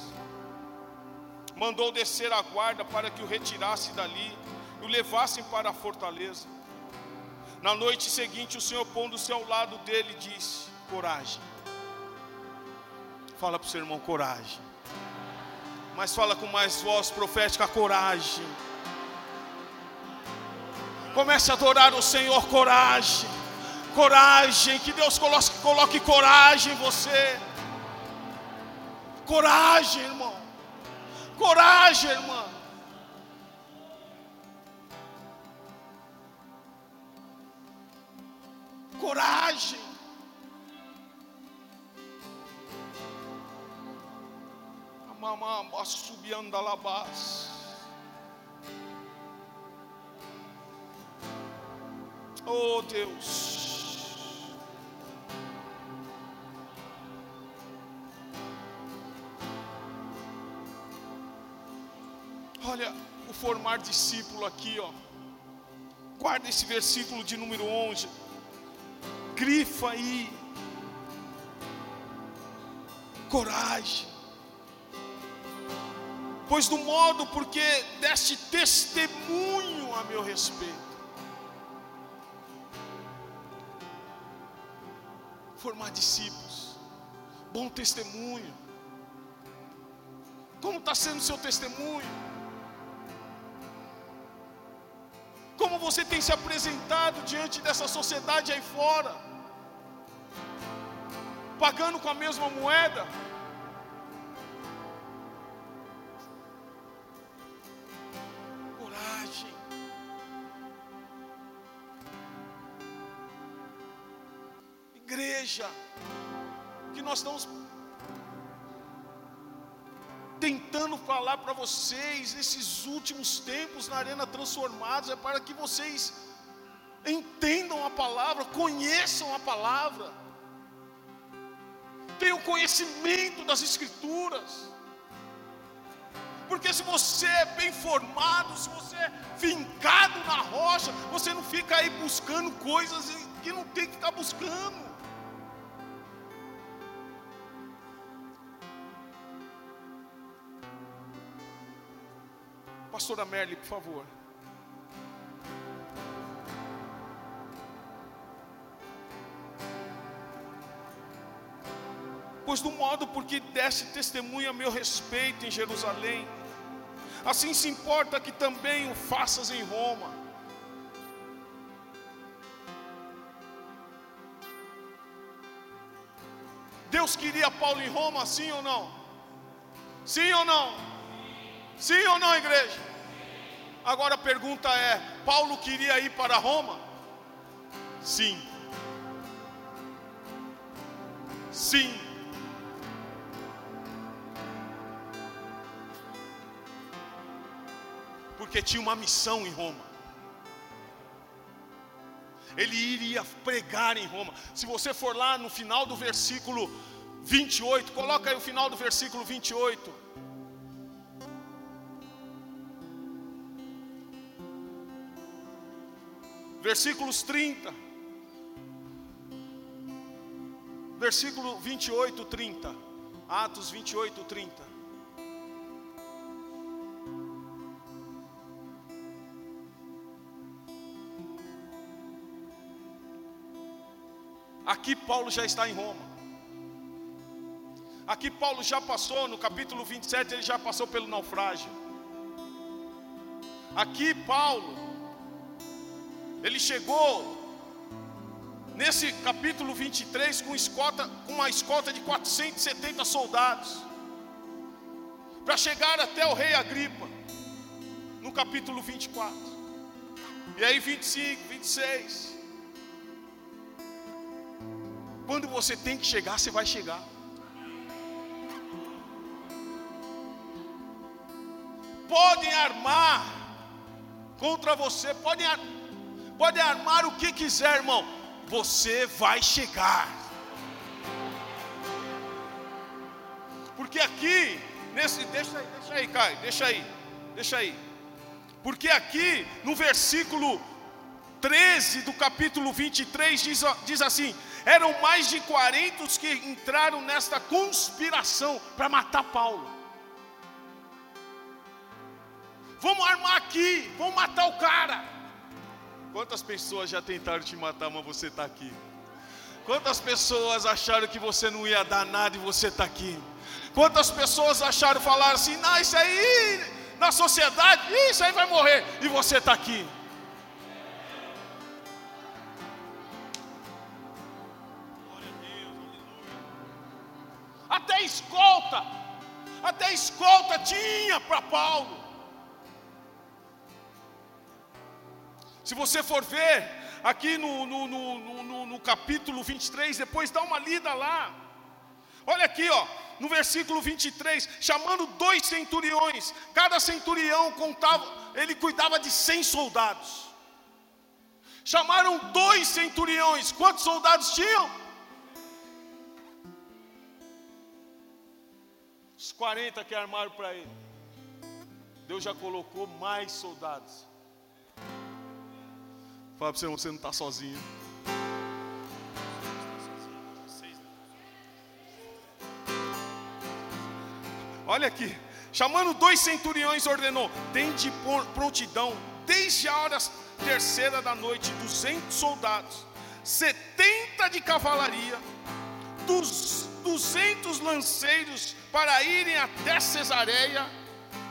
Mandou descer a guarda para que o retirasse dali e o levassem para a fortaleza. Na noite seguinte, o Senhor, pondo-se ao lado dele, disse: Coragem. Fala para o seu irmão: coragem mas fala com mais voz profética, coragem. Comece a adorar o Senhor, coragem. Coragem, que Deus coloque, coloque coragem em você. Coragem, irmão. Coragem, irmã. Coragem. Mamama subiando alabás. Oh Deus. Olha o formar discípulo aqui, ó. Guarda esse versículo de número 11. Grifa aí. Coragem pois do modo porque deste testemunho a meu respeito. formar discípulos, bom testemunho. Como está sendo o seu testemunho? Como você tem se apresentado diante dessa sociedade aí fora? Pagando com a mesma moeda? Igreja, que nós estamos tentando falar para vocês nesses últimos tempos na Arena Transformados, é para que vocês entendam a palavra, conheçam a palavra, tenham conhecimento das Escrituras. Porque se você é bem formado, se você é fincado na rocha, você não fica aí buscando coisas que não tem que ficar buscando. Pastora Merle, por favor. Pois do modo porque desse testemunho a meu respeito em Jerusalém, assim se importa que também o faças em Roma. Deus queria Paulo em Roma, sim ou não? Sim ou não? Sim ou não, igreja? Agora a pergunta é: Paulo queria ir para Roma? Sim. Sim. Porque tinha uma missão em Roma. Ele iria pregar em Roma. Se você for lá no final do versículo 28, coloca aí o final do versículo 28. Versículos 30, versículo 28, 30, Atos 28, 30. Aqui Paulo já está em Roma. Aqui Paulo já passou, no capítulo 27, ele já passou pelo naufrágio. Aqui Paulo ele chegou nesse capítulo 23 com, escota, com uma escolta de 470 soldados, para chegar até o rei Agripa, no capítulo 24, e aí 25, 26. Quando você tem que chegar, você vai chegar. Podem armar contra você, podem armar pode armar o que quiser, irmão, você vai chegar. Porque aqui, nesse, deixa aí, deixa aí, Caio, deixa aí, deixa aí. Porque aqui, no versículo 13 do capítulo 23, diz, diz assim: eram mais de 40 os que entraram nesta conspiração para matar Paulo. Vamos armar aqui, vamos matar o cara. Quantas pessoas já tentaram te matar, mas você está aqui? Quantas pessoas acharam que você não ia dar nada e você está aqui? Quantas pessoas acharam falar assim, não, isso aí na sociedade, isso aí vai morrer, e você está aqui? Até escolta, até escolta tinha para Paulo. Se você for ver aqui no, no, no, no, no capítulo 23, depois dá uma lida lá. Olha aqui, ó, no versículo 23, chamando dois centuriões, cada centurião contava, ele cuidava de 100 soldados. Chamaram dois centuriões, quantos soldados tinham? Os 40 que armaram para ele. Deus já colocou mais soldados. Fala para você, você não está sozinho. Olha aqui, chamando dois centuriões, ordenou: tem de prontidão, desde a hora terceira da noite, duzentos soldados, setenta de cavalaria dos 200 lanceiros para irem até Cesareia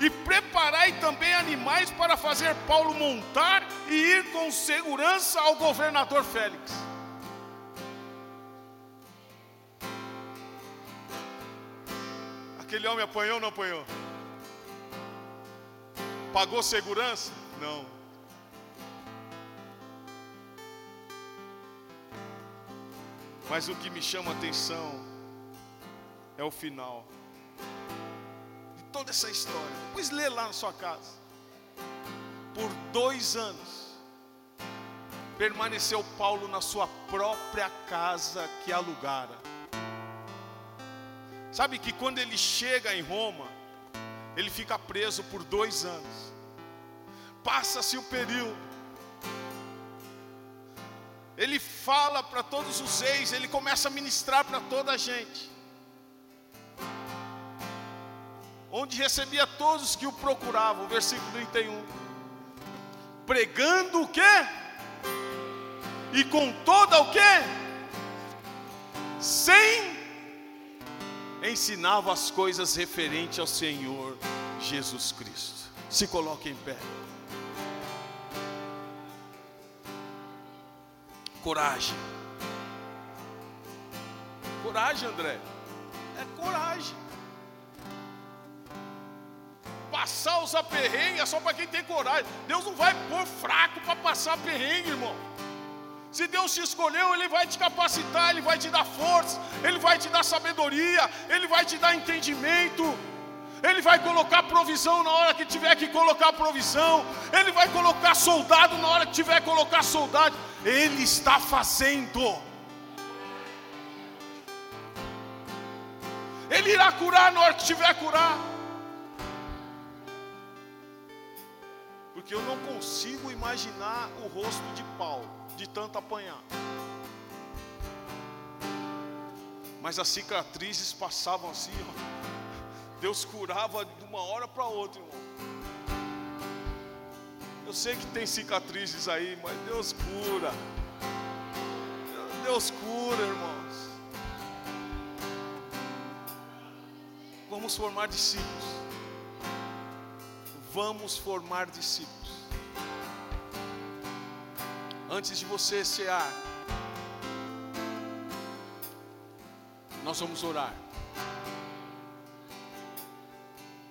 e preparai também animais para fazer Paulo montar e ir com segurança ao governador Félix. Aquele homem apanhou ou não apanhou? Pagou segurança? Não. Mas o que me chama a atenção é o final de toda essa história. Depois lê lá na sua casa. Por dois anos, permaneceu Paulo na sua própria casa que alugara. Sabe que quando ele chega em Roma, ele fica preso por dois anos. Passa-se o período. Ele fala para todos os reis, ele começa a ministrar para toda a gente. Onde recebia todos que o procuravam, versículo 31. Pregando o quê? E com toda o quê? Sem ensinava as coisas referentes ao Senhor Jesus Cristo. Se coloque em pé. Coragem. Coragem, André. É coragem. Passar os aperrengues é só para quem tem coragem. Deus não vai pôr fraco para passar perrengue, irmão. Se Deus te escolheu, Ele vai te capacitar, Ele vai te dar força, Ele vai te dar sabedoria, Ele vai te dar entendimento. Ele vai colocar provisão na hora que tiver que colocar provisão. Ele vai colocar soldado na hora que tiver que colocar soldado. Ele está fazendo. Ele irá curar na hora que tiver curar. Porque eu não consigo imaginar o rosto de Paulo de tanto apanhar. Mas as cicatrizes passavam assim, ó. Deus curava de uma hora para outra, irmão. Eu sei que tem cicatrizes aí, mas Deus cura. Deus cura, irmãos. Vamos formar discípulos. Vamos formar discípulos. Antes de você cear, nós vamos orar.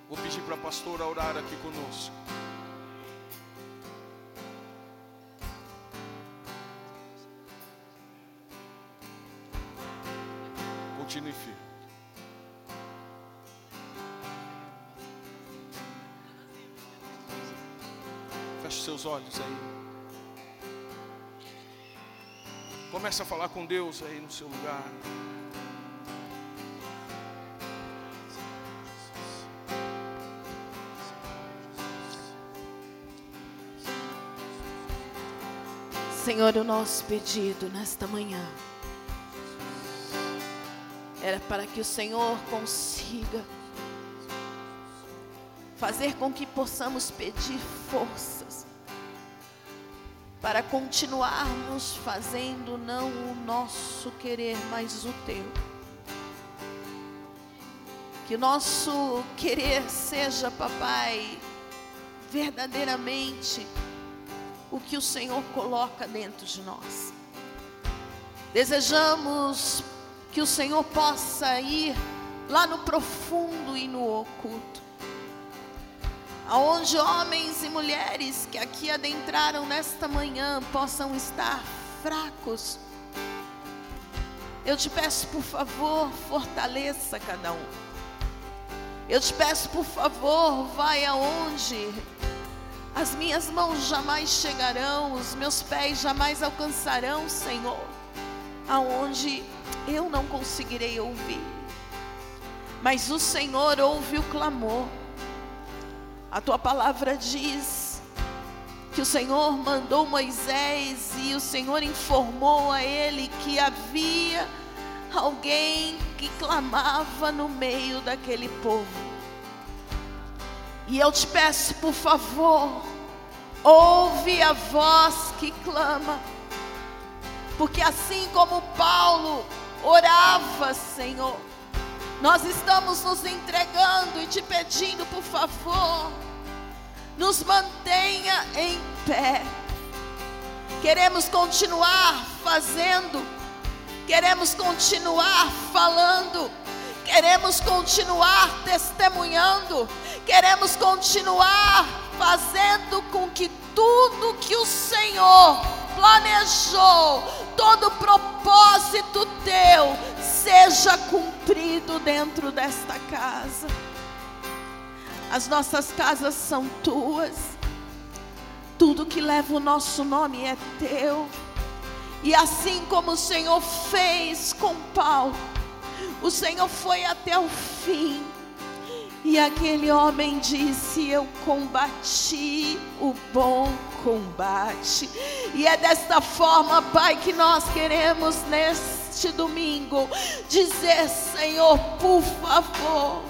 Vou pedir para a pastora orar aqui conosco. Continue firme. Feche seus olhos aí. Comece a falar com Deus aí no seu lugar. Senhor, o nosso pedido nesta manhã era para que o Senhor consiga fazer com que possamos pedir forças para continuarmos fazendo não o nosso querer, mas o teu. Que o nosso querer seja, papai, verdadeiramente o que o Senhor coloca dentro de nós. Desejamos que o Senhor possa ir lá no profundo e no oculto, aonde homens e mulheres que aqui adentraram nesta manhã possam estar fracos. Eu te peço, por favor, fortaleça cada um. Eu te peço, por favor, vai aonde as minhas mãos jamais chegarão, os meus pés jamais alcançarão, Senhor, aonde eu não conseguirei ouvir. Mas o Senhor ouve o clamor. A tua palavra diz que o Senhor mandou Moisés e o Senhor informou a ele que havia alguém que clamava no meio daquele povo. E eu te peço, por favor, ouve a voz que clama. Porque assim como Paulo orava, Senhor. Nós estamos nos entregando e te pedindo, por favor, nos mantenha em pé. Queremos continuar fazendo, queremos continuar falando, queremos continuar testemunhando, queremos continuar fazendo com que tudo que o Senhor planejou, todo propósito teu seja cumprido dentro desta casa. As nossas casas são tuas. Tudo que leva o nosso nome é teu. E assim como o Senhor fez com Paulo, o Senhor foi até o fim. E aquele homem disse: Eu combati o bom combate. E é desta forma, Pai, que nós queremos neste domingo dizer: Senhor, por favor,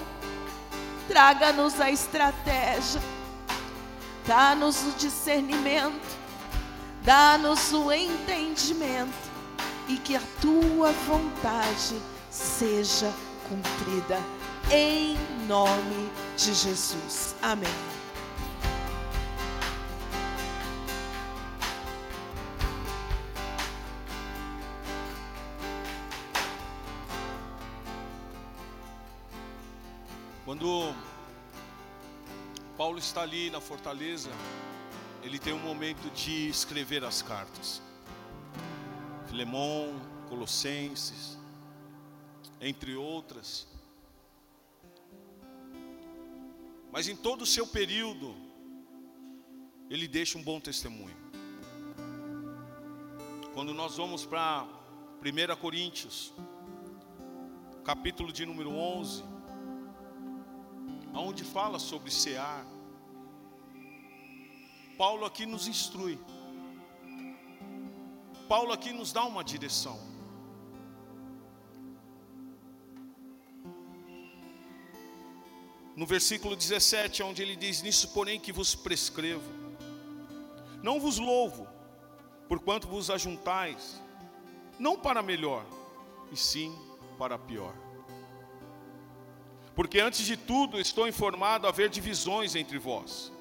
traga-nos a estratégia, dá-nos o discernimento, dá-nos o entendimento e que a tua vontade seja cumprida em nome de Jesus. Amém. Quando Paulo está ali na fortaleza, ele tem um momento de escrever as cartas. Filemon, Colossenses, entre outras. Mas em todo o seu período, ele deixa um bom testemunho. Quando nós vamos para 1 Coríntios, capítulo de número 11, aonde fala sobre cear, Paulo aqui nos instrui. Paulo aqui nos dá uma direção. No versículo 17, onde ele diz: Nisso, porém, que vos prescrevo, não vos louvo, porquanto vos ajuntais, não para melhor, e sim para pior. Porque antes de tudo estou informado a haver divisões entre vós.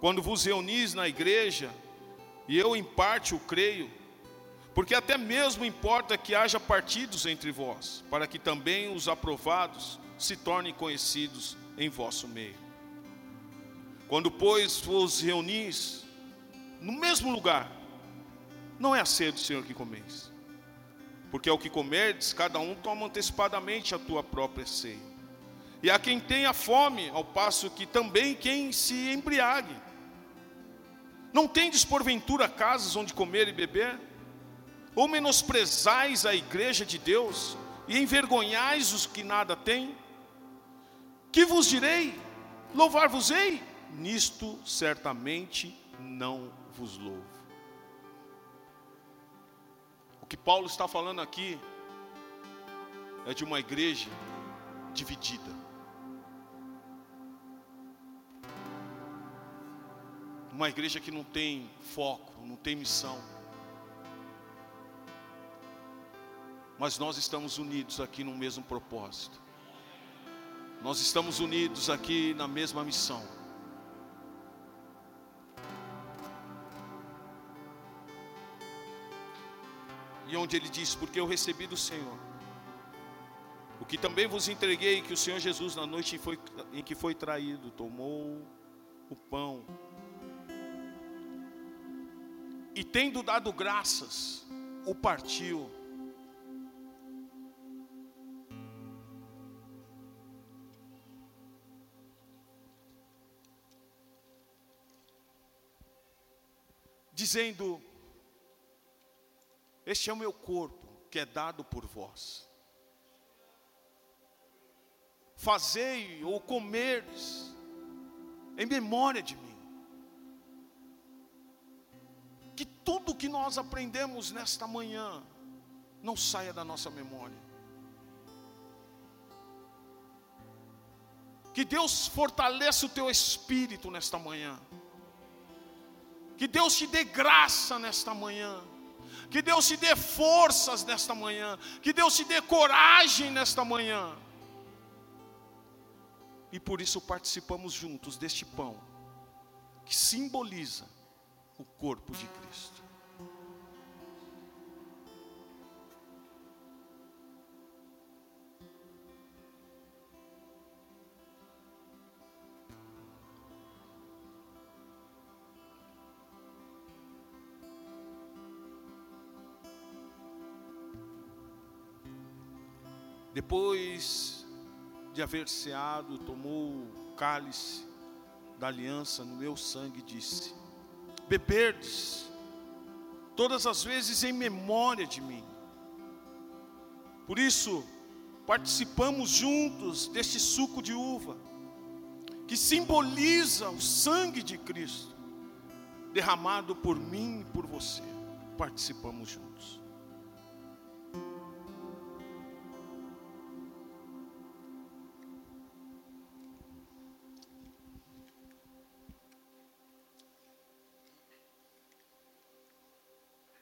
Quando vos reunis na igreja, e eu em parte o creio, porque até mesmo importa que haja partidos entre vós, para que também os aprovados se tornem conhecidos em vosso meio. Quando, pois, vos reunis no mesmo lugar, não é a ceia do Senhor que comeis, porque ao que comerdes, cada um toma antecipadamente a tua própria ceia. E há quem tenha fome, ao passo que também quem se embriague. Não tendes porventura casas onde comer e beber? Ou menosprezais a igreja de Deus e envergonhais os que nada têm? Que vos direi? Louvar-vos-ei? Nisto certamente não vos louvo. O que Paulo está falando aqui é de uma igreja dividida. Uma igreja que não tem foco, não tem missão. Mas nós estamos unidos aqui no mesmo propósito. Nós estamos unidos aqui na mesma missão. E onde ele diz: Porque eu recebi do Senhor, o que também vos entreguei, que o Senhor Jesus, na noite foi, em que foi traído, tomou o pão, e tendo dado graças, o partiu dizendo: Este é o meu corpo que é dado por vós. Fazei ou comerdes em memória de mim. Que tudo que nós aprendemos nesta manhã não saia da nossa memória. Que Deus fortaleça o teu espírito nesta manhã. Que Deus te dê graça nesta manhã. Que Deus te dê forças nesta manhã. Que Deus te dê coragem nesta manhã. E por isso participamos juntos deste pão, que simboliza o corpo de Cristo. Depois de haver ceado, tomou o cálice da aliança no meu sangue e disse: Beberdes todas as vezes em memória de mim. Por isso, participamos juntos deste suco de uva, que simboliza o sangue de Cristo, derramado por mim e por você. Participamos juntos.